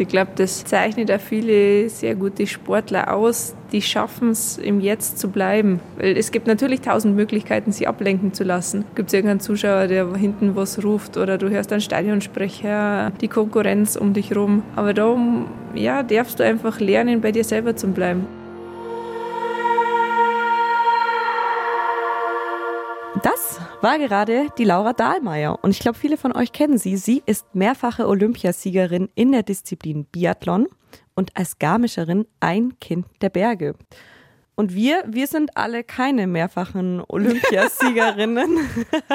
Ich glaube, das zeichnet auch viele sehr gute Sportler aus, die schaffen es, im Jetzt zu bleiben. Weil es gibt natürlich tausend Möglichkeiten, sie ablenken zu lassen. Gibt es irgendeinen Zuschauer, der hinten was ruft oder du hörst einen Stadionsprecher, die Konkurrenz um dich rum. Aber darum ja, darfst du einfach lernen, bei dir selber zu bleiben. War gerade die Laura Dahlmeier und ich glaube, viele von euch kennen sie. Sie ist mehrfache Olympiasiegerin in der Disziplin Biathlon und als Garmischerin ein Kind der Berge. Und wir, wir sind alle keine mehrfachen Olympiasiegerinnen,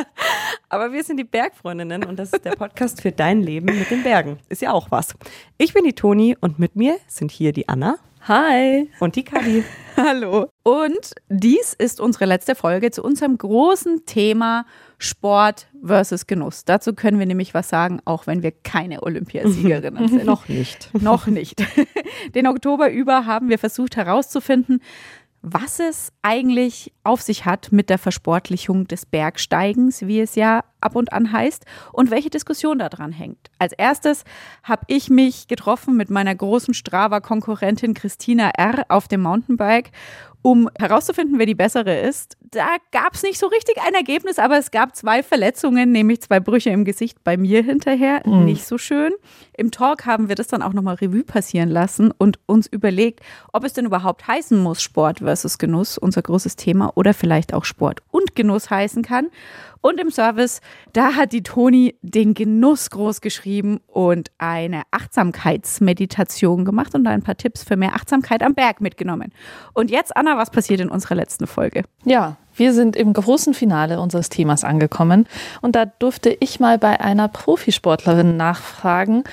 aber wir sind die Bergfreundinnen und das ist der Podcast für dein Leben mit den Bergen. Ist ja auch was. Ich bin die Toni und mit mir sind hier die Anna. Hi. Und die Kadi. Hallo. Und dies ist unsere letzte Folge zu unserem großen Thema Sport versus Genuss. Dazu können wir nämlich was sagen, auch wenn wir keine Olympiasiegerinnen sind. Noch nicht. Noch nicht. Den Oktober über haben wir versucht herauszufinden, was es eigentlich auf sich hat mit der Versportlichung des Bergsteigens, wie es ja ab und an heißt, und welche Diskussion daran hängt. Als erstes habe ich mich getroffen mit meiner großen Strava-Konkurrentin Christina R. auf dem Mountainbike um herauszufinden, wer die bessere ist. Da gab es nicht so richtig ein Ergebnis, aber es gab zwei Verletzungen, nämlich zwei Brüche im Gesicht bei mir hinterher. Mhm. Nicht so schön. Im Talk haben wir das dann auch nochmal Revue passieren lassen und uns überlegt, ob es denn überhaupt heißen muss, Sport versus Genuss, unser großes Thema, oder vielleicht auch Sport und Genuss heißen kann. Und im Service, da hat die Toni den Genuss groß geschrieben und eine Achtsamkeitsmeditation gemacht und ein paar Tipps für mehr Achtsamkeit am Berg mitgenommen. Und jetzt, Anna, was passiert in unserer letzten Folge? Ja, wir sind im großen Finale unseres Themas angekommen und da durfte ich mal bei einer Profisportlerin nachfragen,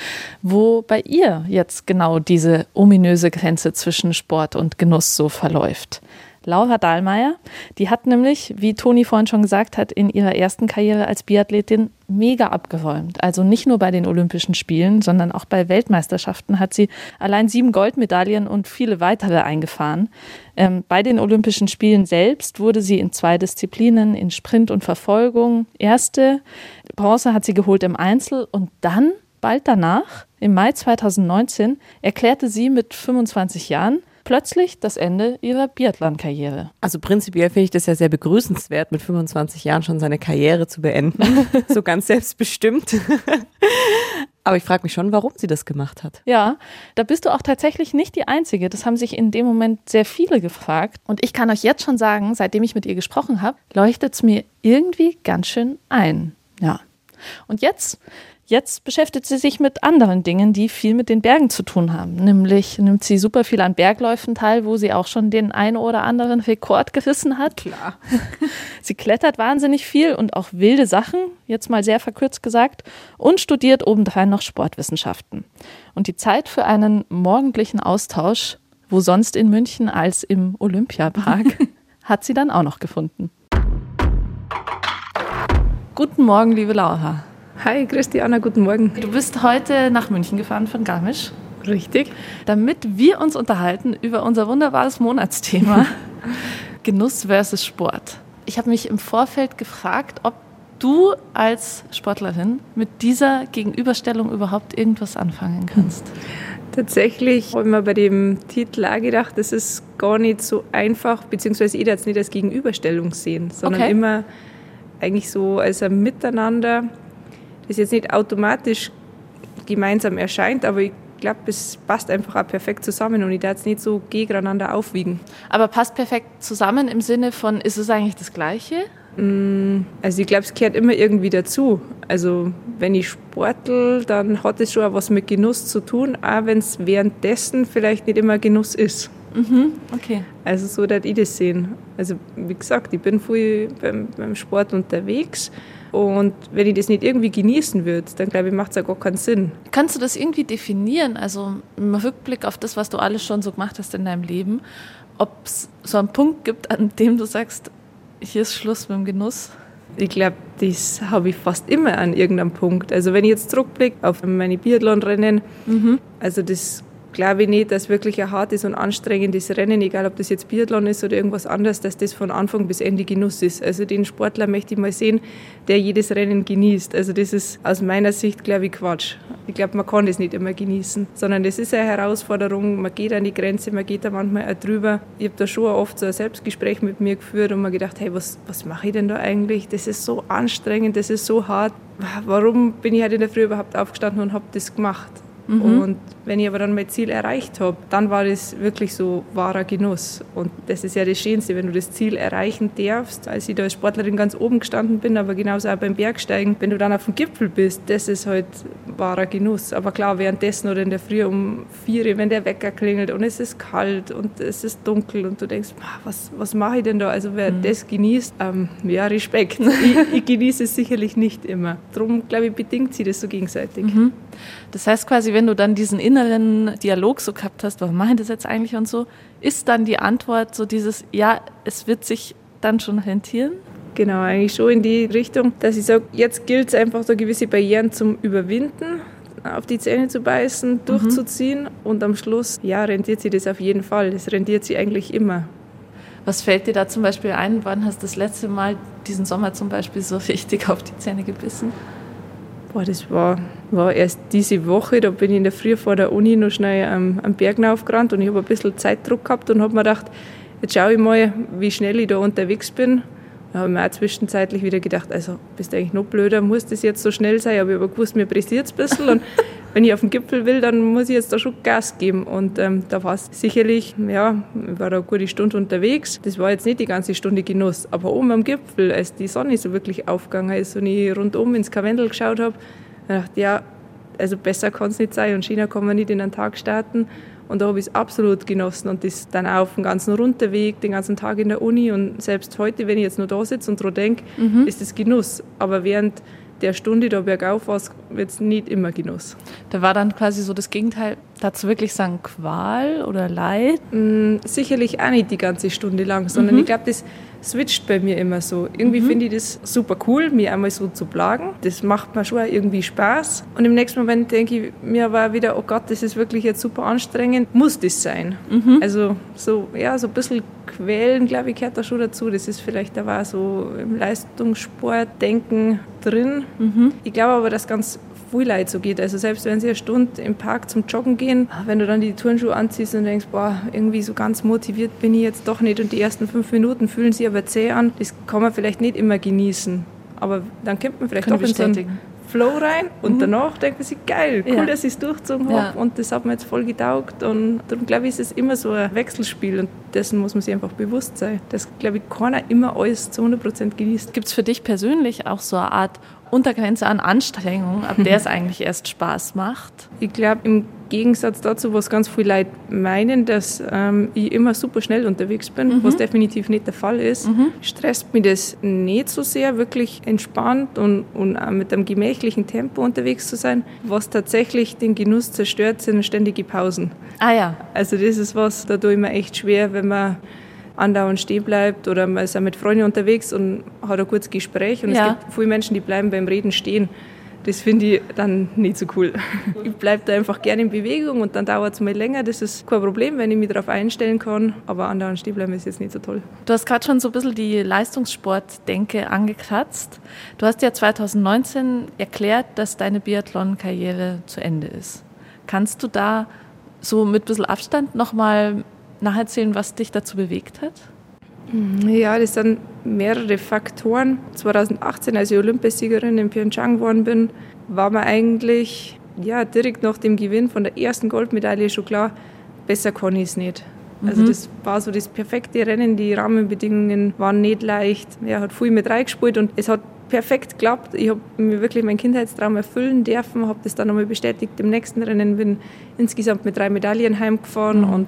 wo bei ihr jetzt genau diese ominöse Grenze zwischen Sport und Genuss so verläuft. Laura Dahlmeier. Die hat nämlich, wie Toni vorhin schon gesagt hat, in ihrer ersten Karriere als Biathletin mega abgeräumt. Also nicht nur bei den Olympischen Spielen, sondern auch bei Weltmeisterschaften hat sie allein sieben Goldmedaillen und viele weitere eingefahren. Ähm, bei den Olympischen Spielen selbst wurde sie in zwei Disziplinen, in Sprint und Verfolgung, erste. Bronze hat sie geholt im Einzel und dann bald danach, im Mai 2019, erklärte sie mit 25 Jahren, plötzlich das Ende ihrer Biathlon-Karriere. Also prinzipiell finde ich das ja sehr begrüßenswert, mit 25 Jahren schon seine Karriere zu beenden. so ganz selbstbestimmt. Aber ich frage mich schon, warum sie das gemacht hat. Ja, da bist du auch tatsächlich nicht die Einzige. Das haben sich in dem Moment sehr viele gefragt. Und ich kann euch jetzt schon sagen, seitdem ich mit ihr gesprochen habe, leuchtet es mir irgendwie ganz schön ein. Ja. Und jetzt Jetzt beschäftigt sie sich mit anderen Dingen, die viel mit den Bergen zu tun haben. Nämlich nimmt sie super viel an Bergläufen teil, wo sie auch schon den einen oder anderen Rekord gerissen hat. Klar. sie klettert wahnsinnig viel und auch wilde Sachen, jetzt mal sehr verkürzt gesagt, und studiert obendrein noch Sportwissenschaften. Und die Zeit für einen morgendlichen Austausch, wo sonst in München als im Olympiapark, hat sie dann auch noch gefunden. Guten Morgen, liebe Laura. Hi, Christiana, guten Morgen. Du bist heute nach München gefahren von Garmisch. Richtig. Damit wir uns unterhalten über unser wunderbares Monatsthema Genuss versus Sport. Ich habe mich im Vorfeld gefragt, ob du als Sportlerin mit dieser Gegenüberstellung überhaupt irgendwas anfangen kannst. Tatsächlich habe ich mir bei dem Titel auch gedacht, das ist gar nicht so einfach, beziehungsweise ich jetzt nicht als Gegenüberstellung sehen, sondern okay. immer eigentlich so als ein Miteinander das jetzt nicht automatisch gemeinsam erscheint, aber ich glaube, es passt einfach auch perfekt zusammen und ich darf es nicht so gegeneinander aufwiegen. Aber passt perfekt zusammen im Sinne von, ist es eigentlich das Gleiche? Mm, also ich glaube, es gehört immer irgendwie dazu. Also wenn ich sportel, dann hat es schon auch was mit Genuss zu tun, auch wenn es währenddessen vielleicht nicht immer Genuss ist. Mhm, okay. Also so, dass ich das sehen. Also wie gesagt, ich bin viel beim, beim Sport unterwegs und wenn ich das nicht irgendwie genießen würde, dann glaube ich, macht es ja gar keinen Sinn. Kannst du das irgendwie definieren? Also im Rückblick auf das, was du alles schon so gemacht hast in deinem Leben, ob es so einen Punkt gibt, an dem du sagst, hier ist Schluss mit dem Genuss? Ich glaube, das habe ich fast immer an irgendeinem Punkt. Also wenn ich jetzt zurückblicke auf meine Biathlonrennen, mhm. also das glaube ich nicht, dass wirklich ein hartes und anstrengendes Rennen, egal ob das jetzt Biathlon ist oder irgendwas anderes, dass das von Anfang bis Ende Genuss ist. Also den Sportler möchte ich mal sehen, der jedes Rennen genießt. Also das ist aus meiner Sicht, glaube ich, Quatsch. Ich glaube, man kann das nicht immer genießen, sondern das ist eine Herausforderung. Man geht an die Grenze, man geht da manchmal auch drüber. Ich habe da schon oft so ein Selbstgespräch mit mir geführt und mir gedacht, hey, was, was mache ich denn da eigentlich? Das ist so anstrengend, das ist so hart. Warum bin ich heute in der Früh überhaupt aufgestanden und habe das gemacht? Mhm. Und wenn ich aber dann mein Ziel erreicht habe, dann war das wirklich so wahrer Genuss. Und das ist ja das Schönste, wenn du das Ziel erreichen darfst. Als ich da als Sportlerin ganz oben gestanden bin, aber genauso auch beim Bergsteigen, wenn du dann auf dem Gipfel bist, das ist halt wahrer Genuss. Aber klar, währenddessen oder in der Früh um vier, wenn der Wecker klingelt und es ist kalt und es ist dunkel und du denkst, was, was mache ich denn da? Also wer mhm. das genießt, ähm, ja, Respekt. ich, ich, genieße es sicherlich nicht immer. Darum, glaube ich, bedingt sie das so gegenseitig. Mhm. Das heißt quasi, wenn du dann diesen inneren Dialog so gehabt hast, warum mache ich das jetzt eigentlich und so, ist dann die Antwort so dieses, ja, es wird sich dann schon rentieren? Genau, eigentlich schon in die Richtung, dass ich sage, jetzt gilt es einfach so gewisse Barrieren zum Überwinden, auf die Zähne zu beißen, mhm. durchzuziehen mhm. und am Schluss, ja, rentiert sie das auf jeden Fall. Das rentiert sie eigentlich immer. Was fällt dir da zum Beispiel ein? Wann hast du das letzte Mal diesen Sommer zum Beispiel so richtig auf die Zähne gebissen? Boah, das war, war erst diese Woche, da bin ich in der Früh vor der Uni noch schnell am, am Berg aufgerannt und ich habe ein bisschen Zeitdruck gehabt und habe mir gedacht, jetzt schaue ich mal, wie schnell ich da unterwegs bin. Da habe ich mir auch zwischenzeitlich wieder gedacht, also bist du eigentlich noch blöder, muss das jetzt so schnell sein? Aber ich habe gewusst, mir pressiert es ein bisschen und wenn ich auf den Gipfel will, dann muss ich jetzt da schon Gas geben. Und ähm, da war es sicherlich, ja, ich war da eine gute Stunde unterwegs. Das war jetzt nicht die ganze Stunde Genuss. Aber oben am Gipfel, als die Sonne so wirklich aufgegangen ist und ich rundum ins Karwendel geschaut habe, dachte ich, ja, also besser kann es nicht sein. Und China kann man nicht in einen Tag starten. Und da habe ich es absolut genossen und das dann auch auf dem ganzen Runterweg, den ganzen Tag in der Uni. Und selbst heute, wenn ich jetzt noch da sitze und daran denke, mhm. ist das Genuss. Aber während der Stunde da bergauf war es jetzt nicht immer Genuss. Da war dann quasi so das Gegenteil, dazu wirklich sagen Qual oder Leid? Mm, sicherlich auch nicht die ganze Stunde lang, sondern mhm. ich glaube, das switcht bei mir immer so. Irgendwie mhm. finde ich das super cool, mir einmal so zu plagen. Das macht mir schon irgendwie Spaß. Und im nächsten Moment denke ich mir aber wieder, oh Gott, das ist wirklich jetzt super anstrengend. Muss das sein? Mhm. Also so, ja, so ein bisschen quälen, glaube ich, gehört da schon dazu. Das ist vielleicht da war so im Leistungssportdenken drin. Mhm. Ich glaube aber, dass ganz viel Leid so geht. Also selbst wenn sie eine Stunde im Park zum Joggen gehen, wenn du dann die Turnschuhe anziehst und denkst, boah, irgendwie so ganz motiviert bin ich jetzt doch nicht und die ersten fünf Minuten fühlen sich aber zäh an, das kann man vielleicht nicht immer genießen. Aber dann kommt man vielleicht Kann doch in so einen Flow rein und mhm. danach denkt man sich, geil, cool, ja. dass ich es durchgezogen habe ja. und das hat mir jetzt voll getaugt und darum glaube ich, ist es immer so ein Wechselspiel und dessen muss man sich einfach bewusst sein, dass, glaube ich, keiner immer alles zu 100% genießt. Gibt es für dich persönlich auch so eine Art Untergrenze an Anstrengung, ab der es eigentlich erst Spaß macht? Ich glaube, im Gegensatz dazu, was ganz viele Leute meinen, dass ähm, ich immer super schnell unterwegs bin, mhm. was definitiv nicht der Fall ist, mhm. stresst mich das nicht so sehr, wirklich entspannt und, und auch mit einem gemächlichen Tempo unterwegs zu sein. Was tatsächlich den Genuss zerstört, sind ständige Pausen. Ah ja. Also das ist was, da tue ich mir echt schwer, wenn man andauernd stehen bleibt oder man ist ja mit Freunden unterwegs und hat ein kurzes Gespräch und ja. es gibt viele Menschen, die bleiben beim Reden stehen. Das finde ich dann nicht so cool. Ich bleibe da einfach gerne in Bewegung und dann dauert es mal länger. Das ist kein Problem, wenn ich mich darauf einstellen kann. Aber andauernd stehen bleiben ist jetzt nicht so toll. Du hast gerade schon so ein bisschen die Leistungssportdenke angekratzt. Du hast ja 2019 erklärt, dass deine Biathlon-Karriere zu Ende ist. Kannst du da so mit ein bisschen Abstand nochmal nacherzählen, was dich dazu bewegt hat? Ja, das sind mehrere Faktoren. 2018, als ich Olympiasiegerin in Pyeongchang geworden bin, war mir eigentlich ja, direkt nach dem Gewinn von der ersten Goldmedaille schon klar, besser kann ich es nicht. Also mhm. das war so das perfekte Rennen, die Rahmenbedingungen waren nicht leicht. Er hat viel mit reingespielt und es hat perfekt geklappt. Ich habe mir wirklich meinen Kindheitstraum erfüllen dürfen, habe das dann nochmal bestätigt im nächsten Rennen, bin insgesamt mit drei Medaillen heimgefahren mhm. und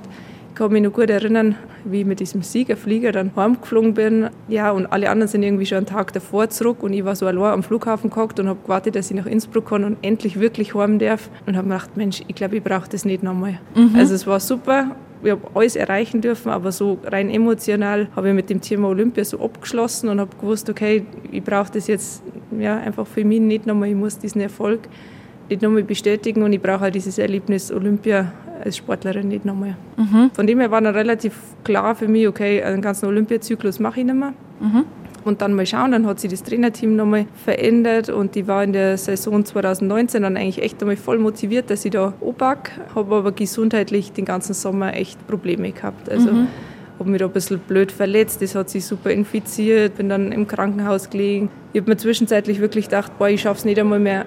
ich kann mich noch gut erinnern, wie ich mit diesem Siegerflieger dann heimgeflogen bin. Ja, und alle anderen sind irgendwie schon einen Tag davor zurück und ich war so allein am Flughafen gehockt und habe gewartet, dass ich nach Innsbruck kann und endlich wirklich heim darf. Und habe mir gedacht, Mensch, ich glaube, ich brauche das nicht nochmal. Mhm. Also es war super. Ich habe alles erreichen dürfen, aber so rein emotional habe ich mit dem Thema Olympia so abgeschlossen und habe gewusst, okay, ich brauche das jetzt ja, einfach für mich nicht nochmal. Ich muss diesen Erfolg nicht nochmal bestätigen und ich brauche halt dieses Erlebnis Olympia als Sportlerin nicht nochmal. Mhm. Von dem her war dann relativ klar für mich, okay, einen ganzen Olympiazyklus mache ich nicht mehr. Mhm. Und dann mal schauen, dann hat sich das Trainerteam nochmal verändert und ich war in der Saison 2019 dann eigentlich echt einmal voll motiviert, dass ich da oback, habe aber gesundheitlich den ganzen Sommer echt Probleme gehabt. Also mhm. habe mich da ein bisschen blöd verletzt, das hat sich super infiziert, bin dann im Krankenhaus gelegen. Ich habe mir zwischenzeitlich wirklich gedacht, boah, ich schaffe es nicht einmal mehr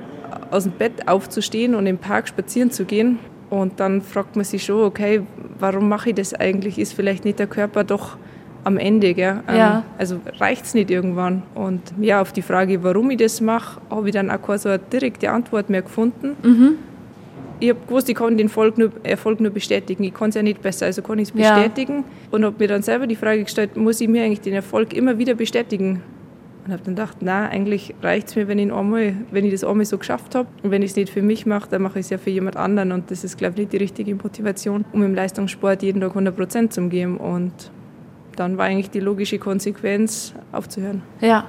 aus dem Bett aufzustehen und im Park spazieren zu gehen. Und dann fragt man sich schon, okay, warum mache ich das eigentlich? Ist vielleicht nicht der Körper doch am Ende. Gell? Ja. Ähm, also reicht es nicht irgendwann. Und ja, auf die Frage, warum ich das mache, habe ich dann auch keine so eine direkte Antwort mehr gefunden. Mhm. Ich habe gewusst, ich kann den Erfolg nur, Erfolg nur bestätigen. Ich kann es ja nicht besser, also kann ich es bestätigen. Ja. Und habe mir dann selber die Frage gestellt, muss ich mir eigentlich den Erfolg immer wieder bestätigen? Und habe dann gedacht, na, eigentlich reicht es mir, wenn ich, einmal, wenn ich das einmal so geschafft habe. Und wenn ich es nicht für mich mache, dann mache ich es ja für jemand anderen. Und das ist, glaube ich, nicht die richtige Motivation, um im Leistungssport jeden Tag 100 Prozent zu geben. Und dann war eigentlich die logische Konsequenz, aufzuhören. Ja.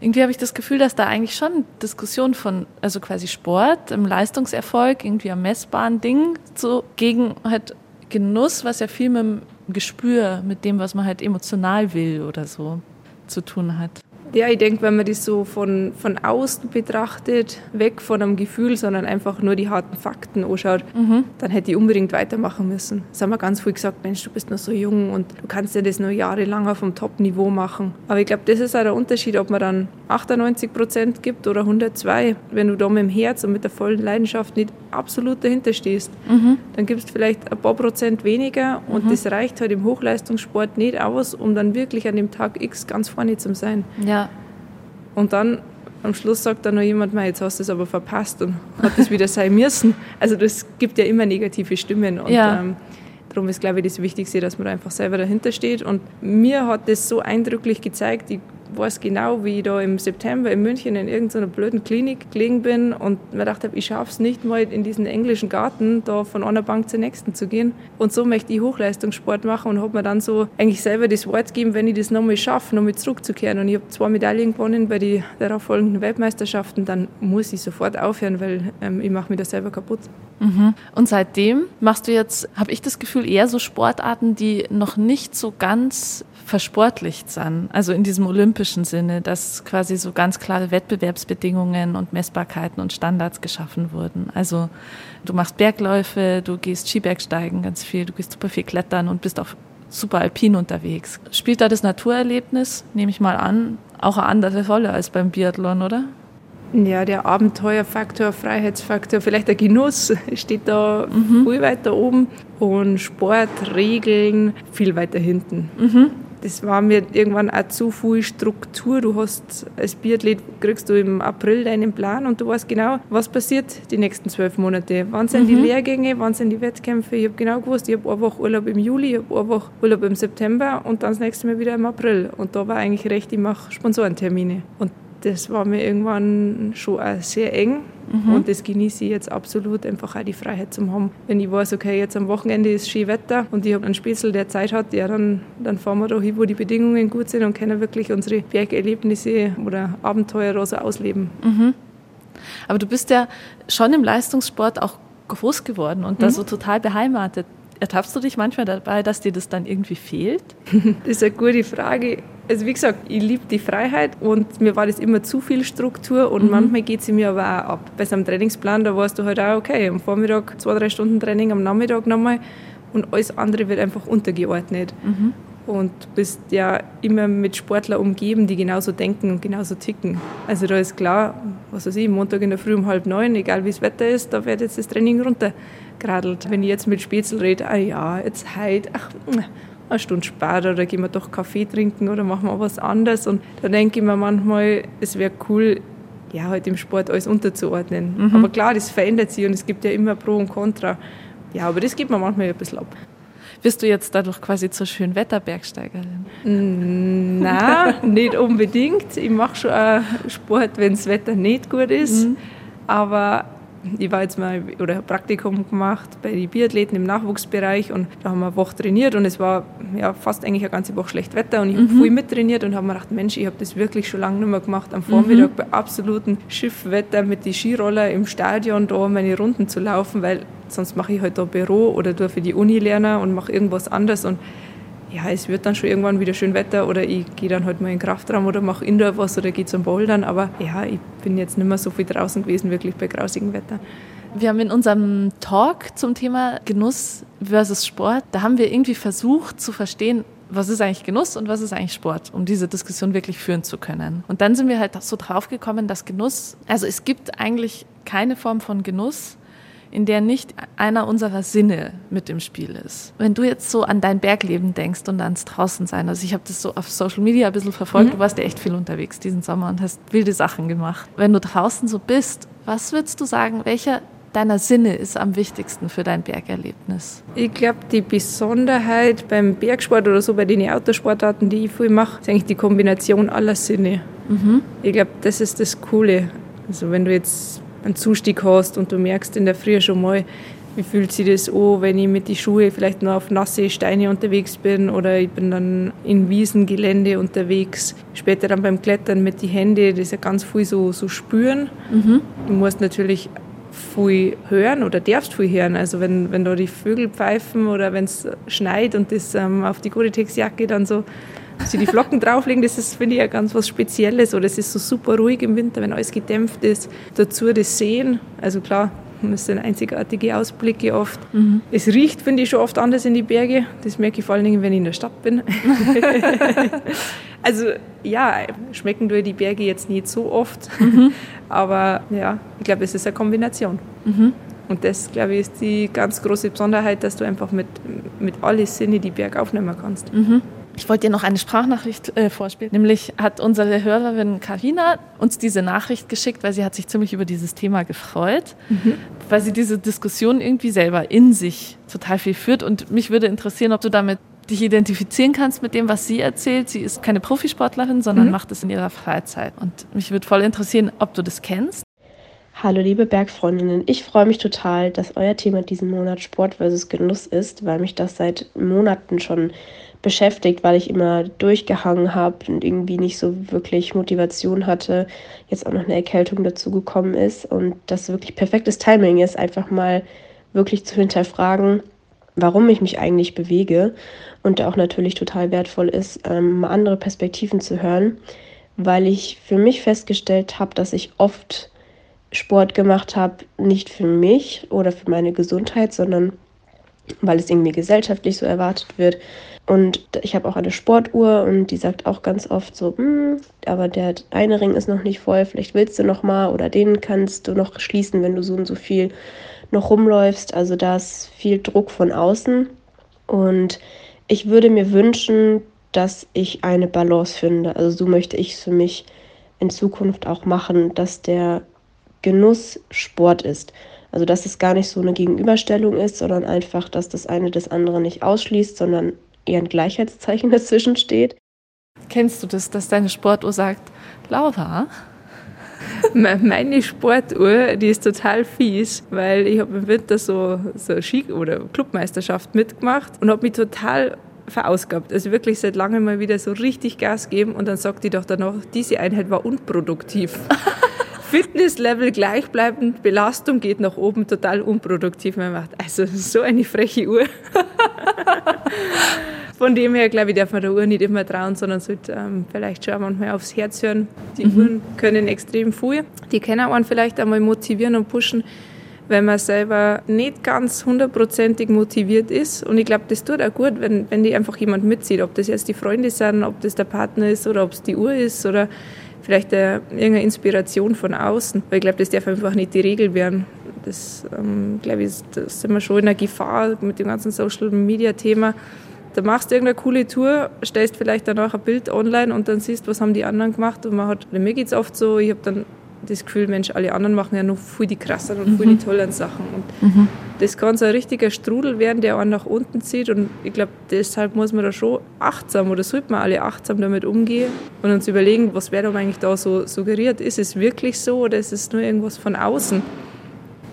Irgendwie habe ich das Gefühl, dass da eigentlich schon Diskussion von, also quasi Sport, im Leistungserfolg, irgendwie am messbaren Ding, so gegen halt Genuss, was ja viel mit dem Gespür, mit dem, was man halt emotional will oder so zu tun hat. Ja, ich denke, wenn man das so von, von außen betrachtet, weg von einem Gefühl, sondern einfach nur die harten Fakten anschaut, mhm. dann hätte ich unbedingt weitermachen müssen. Das haben wir ganz früh gesagt, Mensch, du bist noch so jung und du kannst ja das nur jahrelang auf dem Top-Niveau machen. Aber ich glaube, das ist auch der Unterschied, ob man dann 98 Prozent gibt oder 102. Wenn du da mit dem Herz und mit der vollen Leidenschaft nicht absolut dahinter stehst, mhm. dann gibst du vielleicht ein paar Prozent weniger und mhm. das reicht halt im Hochleistungssport nicht aus, um dann wirklich an dem Tag X ganz vorne zu sein. Ja. Und dann am Schluss sagt dann noch jemand, jetzt hast du es aber verpasst und hat es wieder sein müssen. Also das gibt ja immer negative Stimmen. Und ja. ähm, darum ist, glaube ich, das Wichtigste, dass man einfach selber dahinter steht. Und mir hat das so eindrücklich gezeigt, ich weiß genau, wie ich da im September in München in irgendeiner blöden Klinik gelegen bin und mir gedacht habe, ich schaffe es nicht mal in diesen englischen Garten, da von einer Bank zur nächsten zu gehen. Und so möchte ich Hochleistungssport machen und habe mir dann so eigentlich selber das Wort gegeben, wenn ich das nochmal schaffe, nochmal zurückzukehren. Und ich habe zwei Medaillen gewonnen bei den darauffolgenden Weltmeisterschaften, dann muss ich sofort aufhören, weil ähm, ich mache mich da selber kaputt. Mhm. Und seitdem machst du jetzt, habe ich das Gefühl, eher so Sportarten, die noch nicht so ganz versportlicht sind, also in diesem olympischen Sinne, dass quasi so ganz klare Wettbewerbsbedingungen und Messbarkeiten und Standards geschaffen wurden. Also du machst Bergläufe, du gehst Skibergsteigen ganz viel, du gehst super viel klettern und bist auch super alpin unterwegs. Spielt da das Naturerlebnis, nehme ich mal an, auch eine andere Rolle als beim Biathlon, oder? Ja, der Abenteuerfaktor, Freiheitsfaktor, vielleicht der Genuss steht da mhm. viel weiter oben und Sport, Regeln viel weiter hinten. Mhm das war mir irgendwann auch zu viel Struktur. Du hast als Biathlet kriegst du im April deinen Plan und du weißt genau, was passiert die nächsten zwölf Monate. Wann sind mhm. die Lehrgänge, wann sind die Wettkämpfe? Ich habe genau gewusst, ich habe eine Woche Urlaub im Juli, ich habe eine Woche Urlaub im September und dann das nächste Mal wieder im April. Und da war eigentlich recht, ich mache Sponsorentermine. Und das war mir irgendwann schon auch sehr eng. Mhm. Und das genieße ich jetzt absolut, einfach auch die Freiheit zu haben. Wenn ich weiß, okay, jetzt am Wochenende ist schön Wetter und ich habe einen Spätzl, der Zeit hat, ja, dann, dann fahren wir da hin, wo die Bedingungen gut sind und können wirklich unsere Bergerlebnisse oder Abenteuer so ausleben. Mhm. Aber du bist ja schon im Leistungssport auch groß geworden und mhm. da so total beheimatet. Ertappst du dich manchmal dabei, dass dir das dann irgendwie fehlt? das ist eine gute Frage. Also wie gesagt, ich liebe die Freiheit und mir war das immer zu viel Struktur und mhm. manchmal geht sie mir aber auch ab. Bei so einem Trainingsplan, da weißt du halt auch, okay, am Vormittag zwei, drei Stunden Training, am Nachmittag nochmal und alles andere wird einfach untergeordnet. Mhm. Und du bist ja immer mit Sportlern umgeben, die genauso denken und genauso ticken. Also da ist klar, was weiß ich, Montag in der Früh um halb neun, egal wie das Wetter ist, da wird jetzt das Training runtergeradelt. Wenn ich jetzt mit Spätzl rede, ah ja, jetzt heute, ach, eine Stunde später oder gehen wir doch Kaffee trinken oder machen wir was anderes. Und da denke ich mir manchmal, es wäre cool, ja, halt im Sport alles unterzuordnen. Mhm. Aber klar, das verändert sich und es gibt ja immer Pro und Contra. Ja, aber das gibt man manchmal ein bisschen ab. Bist du jetzt dadurch quasi zur schönen Wetterbergsteigerin? Mm, nein, nicht unbedingt. Ich mache schon Sport, wenn das Wetter nicht gut ist. Mhm. Aber ich war jetzt mal oder ein Praktikum gemacht bei den Biathleten im Nachwuchsbereich und da haben wir eine Woche trainiert und es war ja fast eigentlich eine ganze Woche schlecht Wetter und ich mhm. habe viel mittrainiert und habe mir gedacht, Mensch, ich habe das wirklich schon lange nicht mehr gemacht, am Vormittag mhm. bei absolutem Schiffwetter mit den Skiroller im Stadion da meine Runden zu laufen, weil sonst mache ich halt da Büro oder tue für die Uni lernen und mache irgendwas anderes und ja, es wird dann schon irgendwann wieder schön Wetter oder ich gehe dann halt mal in den Kraftraum oder mache Indoor was oder gehe zum Bouldern. Aber ja, ich bin jetzt nicht mehr so viel draußen gewesen, wirklich bei grausigem Wetter. Wir haben in unserem Talk zum Thema Genuss versus Sport, da haben wir irgendwie versucht zu verstehen, was ist eigentlich Genuss und was ist eigentlich Sport, um diese Diskussion wirklich führen zu können. Und dann sind wir halt so drauf gekommen, dass Genuss, also es gibt eigentlich keine Form von Genuss, in der nicht einer unserer Sinne mit im Spiel ist. Wenn du jetzt so an dein Bergleben denkst und ans Draußensein, also ich habe das so auf Social Media ein bisschen verfolgt, mhm. du warst ja echt viel unterwegs diesen Sommer und hast wilde Sachen gemacht. Wenn du draußen so bist, was würdest du sagen, welcher deiner Sinne ist am wichtigsten für dein Bergerlebnis? Ich glaube, die Besonderheit beim Bergsport oder so bei den Autosportarten, die ich viel mache, ist eigentlich die Kombination aller Sinne. Mhm. Ich glaube, das ist das Coole. Also wenn du jetzt einen Zustieg hast und du merkst in der Früh schon mal, wie fühlt sich das an, wenn ich mit den Schuhen vielleicht noch auf nasse Steine unterwegs bin oder ich bin dann in Wiesengelände unterwegs. Später dann beim Klettern mit den Händen, das ist ja ganz viel so, so spüren. Mhm. Du musst natürlich viel hören oder darfst viel hören. Also wenn, wenn da die Vögel pfeifen oder wenn es schneit und das ähm, auf die Gore-Tex-Jacke dann so sie die Flocken drauflegen, das ist, finde ich, ja ganz was Spezielles. Oder es ist so super ruhig im Winter, wenn alles gedämpft ist. Dazu das Sehen, also klar, das sind einzigartige Ausblicke oft. Mhm. Es riecht, finde ich, schon oft anders in die Berge. Das merke ich vor allen Dingen, wenn ich in der Stadt bin. also ja, schmecken durch die Berge jetzt nicht so oft. Mhm. Aber ja, ich glaube, es ist eine Kombination. Mhm. Und das, glaube ich, ist die ganz große Besonderheit, dass du einfach mit, mit allen Sinne die Berge aufnehmen kannst. Ich wollte dir noch eine Sprachnachricht äh, vorspielen. Nämlich hat unsere Hörerin Karina uns diese Nachricht geschickt, weil sie hat sich ziemlich über dieses Thema gefreut, mhm. weil sie diese Diskussion irgendwie selber in sich total viel führt. Und mich würde interessieren, ob du damit dich identifizieren kannst mit dem, was sie erzählt. Sie ist keine Profisportlerin, sondern mhm. macht es in ihrer Freizeit. Und mich würde voll interessieren, ob du das kennst. Hallo liebe Bergfreundinnen, ich freue mich total, dass euer Thema diesen Monat Sport versus Genuss ist, weil mich das seit Monaten schon beschäftigt, weil ich immer durchgehangen habe und irgendwie nicht so wirklich Motivation hatte. Jetzt auch noch eine Erkältung dazu gekommen ist und das wirklich perfektes Timing ist, einfach mal wirklich zu hinterfragen, warum ich mich eigentlich bewege und auch natürlich total wertvoll ist, ähm, andere Perspektiven zu hören, weil ich für mich festgestellt habe, dass ich oft Sport gemacht habe, nicht für mich oder für meine Gesundheit, sondern weil es irgendwie gesellschaftlich so erwartet wird. Und ich habe auch eine Sportuhr und die sagt auch ganz oft so, hm, aber der eine Ring ist noch nicht voll, vielleicht willst du noch mal oder den kannst du noch schließen, wenn du so und so viel noch rumläufst. Also da ist viel Druck von außen und ich würde mir wünschen, dass ich eine Balance finde. Also so möchte ich es für mich in Zukunft auch machen, dass der Genuss Sport ist. Also dass es gar nicht so eine Gegenüberstellung ist, sondern einfach, dass das eine das andere nicht ausschließt, sondern eher ein Gleichheitszeichen dazwischen steht. Kennst du das, dass deine Sportuhr sagt, Laura? Meine Sportuhr, die ist total fies, weil ich habe im Winter so, so Ski- oder Clubmeisterschaft mitgemacht und habe mich total verausgabt. Also wirklich seit langem mal wieder so richtig Gas geben und dann sagt die doch danach, diese Einheit war unproduktiv. Fitnesslevel gleichbleibend, Belastung geht nach oben, total unproduktiv. Man macht also so eine freche Uhr. Von dem her, glaube ich, darf man der Uhr nicht immer trauen, sondern sollte ähm, vielleicht schon manchmal aufs Herz hören. Die mhm. Uhren können extrem viel. Die können einen vielleicht einmal motivieren und pushen, wenn man selber nicht ganz hundertprozentig motiviert ist. Und ich glaube, das tut auch gut, wenn, wenn die einfach jemand mitzieht, ob das jetzt die Freunde sind, ob das der Partner ist oder ob es die Uhr ist oder vielleicht eine, irgendeine Inspiration von außen. Weil ich glaube, das darf einfach nicht die Regel werden. Das, ähm, glaube ich, da sind wir schon in einer Gefahr mit dem ganzen Social-Media-Thema. Da machst du irgendeine coole Tour, stellst vielleicht danach ein Bild online und dann siehst, was haben die anderen gemacht. Und man hat, mir geht es oft so, ich habe dann das Gefühl, Mensch, alle anderen machen ja noch viel die krasseren und mhm. viel die tollen Sachen. Und mhm. das kann so ein richtiger Strudel werden, der einen nach unten zieht. Und ich glaube, deshalb muss man da schon achtsam oder sollte man alle achtsam damit umgehen und uns überlegen, was wäre eigentlich da so suggeriert. Ist es wirklich so oder ist es nur irgendwas von außen?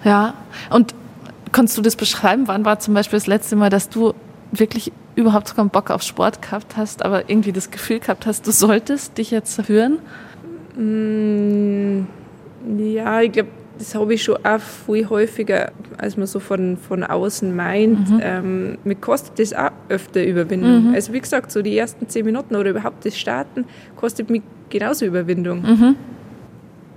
Ja, und kannst du das beschreiben? Wann war zum Beispiel das letzte Mal, dass du wirklich überhaupt keinen Bock auf Sport gehabt hast, aber irgendwie das Gefühl gehabt hast, du solltest dich jetzt führen? Mm, ja, ich glaube, das habe ich schon auch viel häufiger, als man so von, von außen meint. Mhm. Ähm, mir kostet das auch öfter Überwindung. Mhm. Also wie gesagt, so die ersten zehn Minuten oder überhaupt das Starten kostet mich genauso Überwindung. Mhm.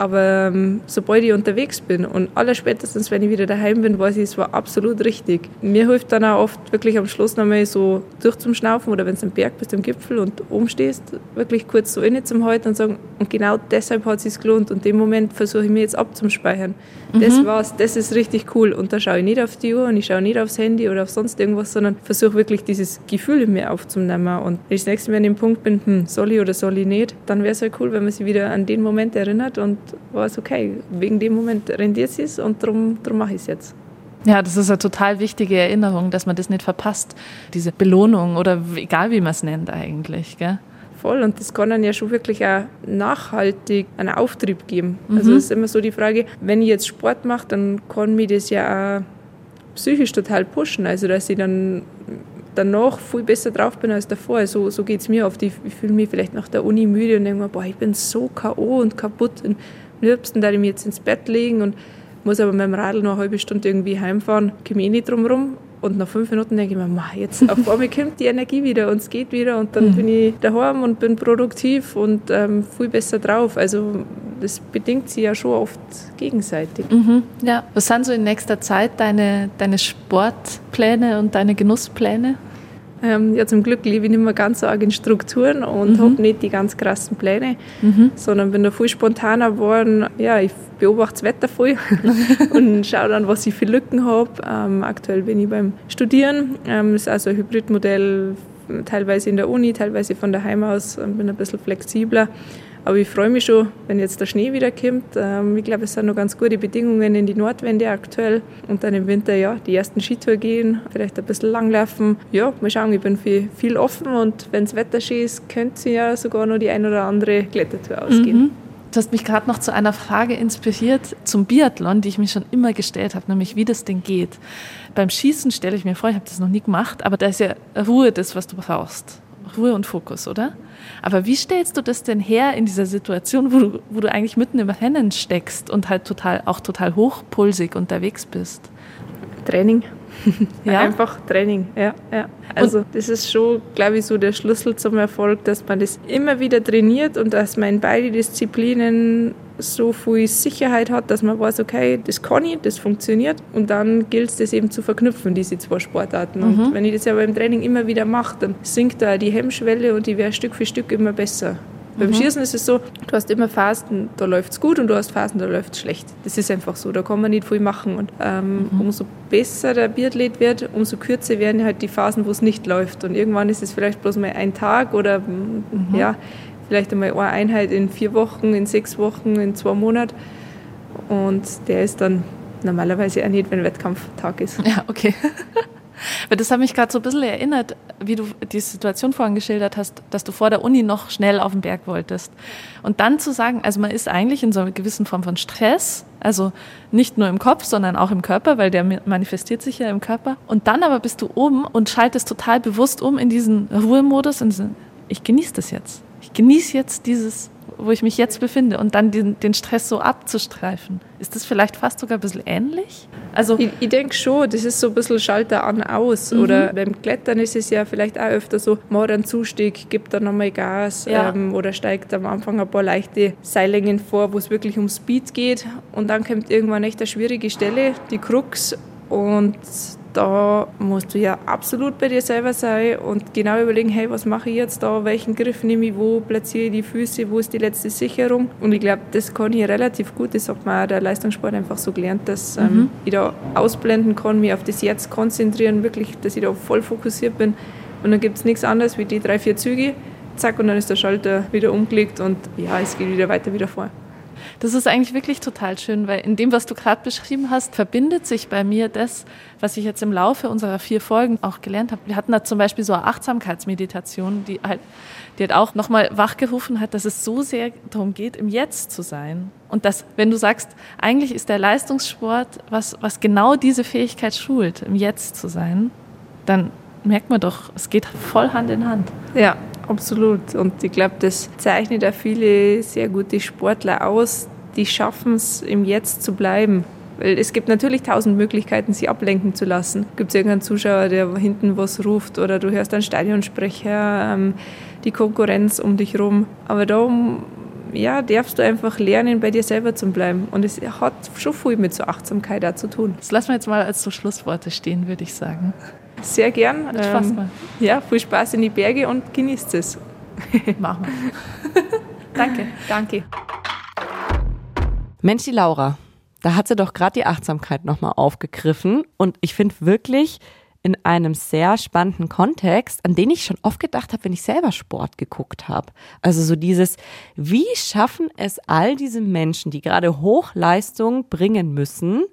Aber ähm, sobald ich unterwegs bin und allerspätestens, wenn ich wieder daheim bin, weiß ich, es war absolut richtig. Mir hilft dann auch oft wirklich am Schluss nochmal so durchzuschnaufen oder wenn du am Berg bist, am Gipfel und oben stehst, wirklich kurz so inne zum Halten und sagen, und genau deshalb hat es sich gelohnt. Und dem Moment versuche ich mir jetzt abzuspeichern. Mhm. Das war's, das ist richtig cool. Und da schaue ich nicht auf die Uhr und ich schaue nicht aufs Handy oder auf sonst irgendwas, sondern versuche wirklich dieses Gefühl in mir aufzunehmen. Und wenn ich das nächste Mal an dem Punkt bin, hm, soll ich oder soll ich nicht, dann wäre es halt cool, wenn man sich wieder an den Moment erinnert und war es okay. Wegen dem Moment rendiert es und darum, darum mache ich es jetzt. Ja, das ist eine total wichtige Erinnerung, dass man das nicht verpasst. Diese Belohnung oder egal wie man es nennt eigentlich. Gell? Voll und das kann dann ja schon wirklich auch nachhaltig einen Auftrieb geben. Also mhm. Also es ist immer so die Frage, wenn ich jetzt Sport mache, dann kann mich das ja auch psychisch total pushen. Also dass ich dann danach viel besser drauf bin als davor. So, so geht es mir oft. Ich, ich fühle mich vielleicht nach der Uni müde und denke mir, boah, ich bin so K.O. und kaputt. Und am liebsten da ich mich jetzt ins Bett legen und muss aber mit dem Radl noch eine halbe Stunde irgendwie heimfahren, komme ich nicht drum rum. Und nach fünf Minuten denke ich mir, jetzt auf einmal kommt die Energie wieder und es geht wieder und dann mhm. bin ich daheim und bin produktiv und ähm, viel besser drauf. Also das bedingt sich ja schon oft gegenseitig. Mhm. Ja. Was sind so in nächster Zeit deine, deine Sportpläne und deine Genusspläne? Ähm, ja, zum Glück lebe ich nicht mehr ganz so arg in Strukturen und mhm. habe nicht die ganz krassen Pläne, mhm. sondern bin da viel spontaner geworden. Ja, ich beobachte das Wetter voll und schaue dann, was ich für Lücken habe. Ähm, aktuell bin ich beim Studieren. Ähm, das ist also ein Hybridmodell, teilweise in der Uni, teilweise von daheim aus. Ähm, bin ein bisschen flexibler. Aber ich freue mich schon, wenn jetzt der Schnee wieder kommt. Ähm, ich glaube, es sind noch ganz gute Bedingungen in die Nordwende aktuell. Und dann im Winter, ja, die ersten Skitour gehen, vielleicht ein bisschen langlaufen. Ja, mal schauen, ich bin viel, viel offen und wenn das Wetter schön ist, könnte ja sogar noch die ein oder andere Klettertour ausgehen. Mhm. Du hast mich gerade noch zu einer Frage inspiriert zum Biathlon, die ich mir schon immer gestellt habe, nämlich wie das denn geht. Beim Schießen stelle ich mir vor, ich habe das noch nie gemacht, aber da ist ja Ruhe das, was du brauchst. Ruhe und Fokus, oder? Aber wie stellst du das denn her in dieser Situation, wo du, wo du eigentlich mitten im Rennen steckst und halt total, auch total hochpulsig unterwegs bist? Training. Ja? Einfach Training, ja. ja. Also und das ist schon, glaube ich, so der Schlüssel zum Erfolg, dass man das immer wieder trainiert und dass man in beide Disziplinen so viel Sicherheit hat, dass man weiß, okay, das kann ich, das funktioniert und dann gilt es das eben zu verknüpfen, diese zwei Sportarten. Mhm. Und wenn ich das ja beim Training immer wieder mache, dann sinkt da die Hemmschwelle und die wäre Stück für Stück immer besser. Beim mhm. Schießen ist es so, du hast immer Phasen, da läuft es gut und du hast Phasen, da läuft es schlecht. Das ist einfach so, da kann man nicht viel machen. Und ähm, mhm. umso besser der Biathlet wird, umso kürzer werden halt die Phasen, wo es nicht läuft. Und irgendwann ist es vielleicht bloß mal ein Tag oder mhm. ja, vielleicht einmal eine Einheit in vier Wochen, in sechs Wochen, in zwei Monaten. Und der ist dann normalerweise auch nicht, wenn Wettkampftag ist. Ja, okay. Weil das hat mich gerade so ein bisschen erinnert, wie du die Situation vorhin geschildert hast, dass du vor der Uni noch schnell auf den Berg wolltest. Und dann zu sagen, also man ist eigentlich in so einer gewissen Form von Stress, also nicht nur im Kopf, sondern auch im Körper, weil der manifestiert sich ja im Körper. Und dann aber bist du oben und schaltest total bewusst um in diesen Ruhemodus und ich genieße das jetzt ich genieße jetzt dieses, wo ich mich jetzt befinde und dann den, den Stress so abzustreifen. Ist das vielleicht fast sogar ein bisschen ähnlich? Also ich, ich denke schon, das ist so ein bisschen Schalter an aus. Mhm. Oder beim Klettern ist es ja vielleicht auch öfter so, mal einen Zustieg, gibt dann nochmal Gas ja. ähm, oder steigt am Anfang ein paar leichte Seillängen vor, wo es wirklich um Speed geht. Und dann kommt irgendwann echt eine schwierige Stelle, die Krux. Und da musst du ja absolut bei dir selber sein und genau überlegen, hey, was mache ich jetzt da, welchen Griff nehme ich, wo platziere ich die Füße, wo ist die letzte Sicherung. Und ich glaube, das kann ich relativ gut, das hat auch der Leistungssport einfach so gelernt, dass ähm, mhm. ich da ausblenden kann, mich auf das Jetzt konzentrieren, wirklich, dass ich da voll fokussiert bin. Und dann gibt es nichts anderes wie die drei, vier Züge, zack, und dann ist der Schalter wieder umgelegt und ja, es geht wieder weiter, wieder vor. Das ist eigentlich wirklich total schön, weil in dem, was du gerade beschrieben hast, verbindet sich bei mir das, was ich jetzt im Laufe unserer vier Folgen auch gelernt habe. Wir hatten da zum Beispiel so eine Achtsamkeitsmeditation, die halt, die halt auch nochmal wachgerufen hat, dass es so sehr darum geht, im Jetzt zu sein. Und dass, wenn du sagst, eigentlich ist der Leistungssport, was, was genau diese Fähigkeit schult, im Jetzt zu sein, dann merkt man doch, es geht voll Hand in Hand. Ja, absolut. Und ich glaube, das zeichnet auch viele sehr gute Sportler aus, die schaffen es, im Jetzt zu bleiben. Weil es gibt natürlich tausend Möglichkeiten, sie ablenken zu lassen. Gibt es irgendeinen Zuschauer, der hinten was ruft oder du hörst einen Stadionsprecher, ähm, die Konkurrenz um dich rum. Aber da ja, darfst du einfach lernen, bei dir selber zu bleiben. Und es hat schon viel mit so Achtsamkeit auch zu tun. Das lassen wir jetzt mal als so Schlussworte stehen, würde ich sagen. Sehr gern. Hat Spaß ähm. Ja, viel Spaß in die Berge und genießt es. Machen wir. Danke. Danke. Mensch, die Laura, da hat sie doch gerade die Achtsamkeit nochmal aufgegriffen. Und ich finde wirklich in einem sehr spannenden Kontext, an den ich schon oft gedacht habe, wenn ich selber Sport geguckt habe. Also so dieses, wie schaffen es all diese Menschen, die gerade Hochleistung bringen müssen,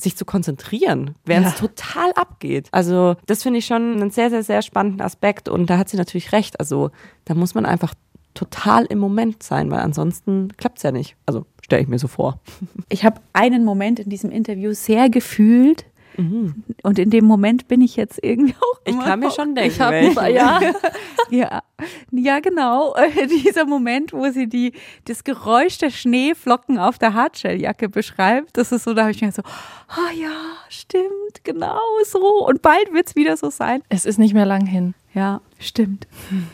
sich zu konzentrieren, während ja. es total abgeht. Also das finde ich schon einen sehr, sehr, sehr spannenden Aspekt und da hat sie natürlich recht. Also da muss man einfach total im Moment sein, weil ansonsten klappt es ja nicht. Also stelle ich mir so vor. Ich habe einen Moment in diesem Interview sehr gefühlt, Mhm. Und in dem Moment bin ich jetzt irgendwie auch. Ich kann mir schon denken. Ich hab, ja, ja, ja, genau. Dieser Moment, wo sie die, das Geräusch der Schneeflocken auf der Hardshelljacke beschreibt, das ist so, da habe ich mir so, ah oh ja, stimmt, genau so. Und bald wird es wieder so sein. Es ist nicht mehr lang hin. Ja, stimmt. Hm.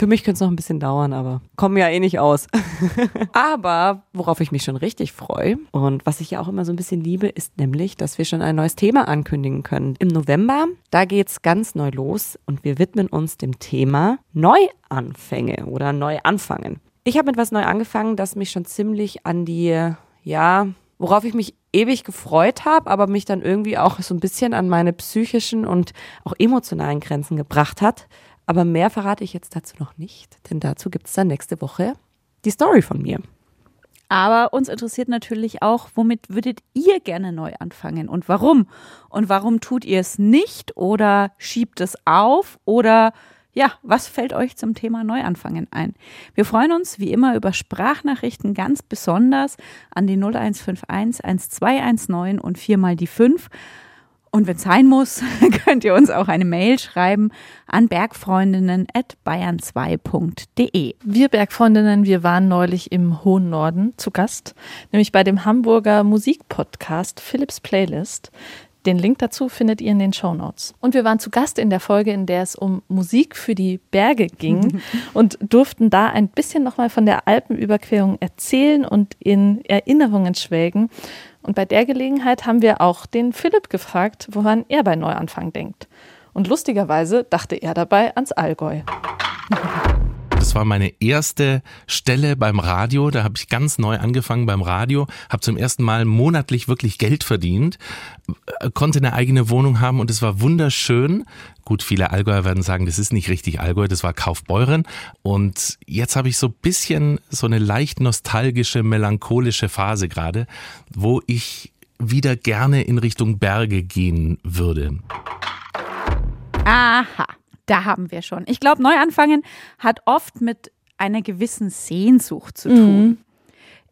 Für mich könnte es noch ein bisschen dauern, aber kommen ja eh nicht aus. aber worauf ich mich schon richtig freue und was ich ja auch immer so ein bisschen liebe, ist nämlich, dass wir schon ein neues Thema ankündigen können. Im November, da geht es ganz neu los und wir widmen uns dem Thema Neuanfänge oder Neuanfangen. Ich habe mit was neu angefangen, das mich schon ziemlich an die, ja, worauf ich mich ewig gefreut habe, aber mich dann irgendwie auch so ein bisschen an meine psychischen und auch emotionalen Grenzen gebracht hat. Aber mehr verrate ich jetzt dazu noch nicht, denn dazu gibt es dann nächste Woche die Story von mir. Aber uns interessiert natürlich auch, womit würdet ihr gerne neu anfangen und warum? Und warum tut ihr es nicht oder schiebt es auf oder ja, was fällt euch zum Thema Neuanfangen ein? Wir freuen uns wie immer über Sprachnachrichten ganz besonders an die 0151 1219 und viermal die 5 und wenn es sein muss, könnt ihr uns auch eine Mail schreiben an bergfreundinnen.bayern2.de. Wir Bergfreundinnen, wir waren neulich im hohen Norden zu Gast, nämlich bei dem Hamburger Musikpodcast Philips Playlist. Den Link dazu findet ihr in den Show Notes. Und wir waren zu Gast in der Folge, in der es um Musik für die Berge ging und durften da ein bisschen nochmal von der Alpenüberquerung erzählen und in Erinnerungen schwelgen. Und bei der Gelegenheit haben wir auch den Philipp gefragt, woran er bei Neuanfang denkt. Und lustigerweise dachte er dabei ans Allgäu. Das war meine erste Stelle beim Radio. Da habe ich ganz neu angefangen beim Radio, habe zum ersten Mal monatlich wirklich Geld verdient, äh, konnte eine eigene Wohnung haben und es war wunderschön. Gut, viele Allgäuer werden sagen, das ist nicht richtig Allgäu, das war Kaufbeuren. Und jetzt habe ich so bisschen so eine leicht nostalgische, melancholische Phase gerade, wo ich wieder gerne in Richtung Berge gehen würde. Aha da haben wir schon. Ich glaube, Neuanfangen hat oft mit einer gewissen Sehnsucht zu tun. Mhm.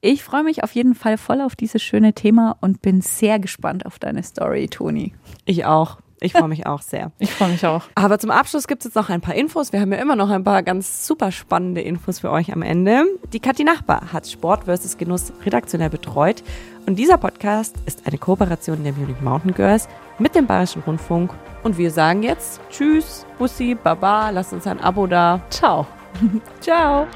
Ich freue mich auf jeden Fall voll auf dieses schöne Thema und bin sehr gespannt auf deine Story, Toni. Ich auch. Ich freue mich auch sehr. Ich freue mich auch. Aber zum Abschluss gibt es jetzt noch ein paar Infos. Wir haben ja immer noch ein paar ganz super spannende Infos für euch am Ende. Die Kathi Nachbar hat Sport vs. Genuss redaktionell betreut. Und dieser Podcast ist eine Kooperation der Munich Mountain Girls mit dem Bayerischen Rundfunk. Und wir sagen jetzt Tschüss, Bussi, Baba, lasst uns ein Abo da. Ciao. Ciao.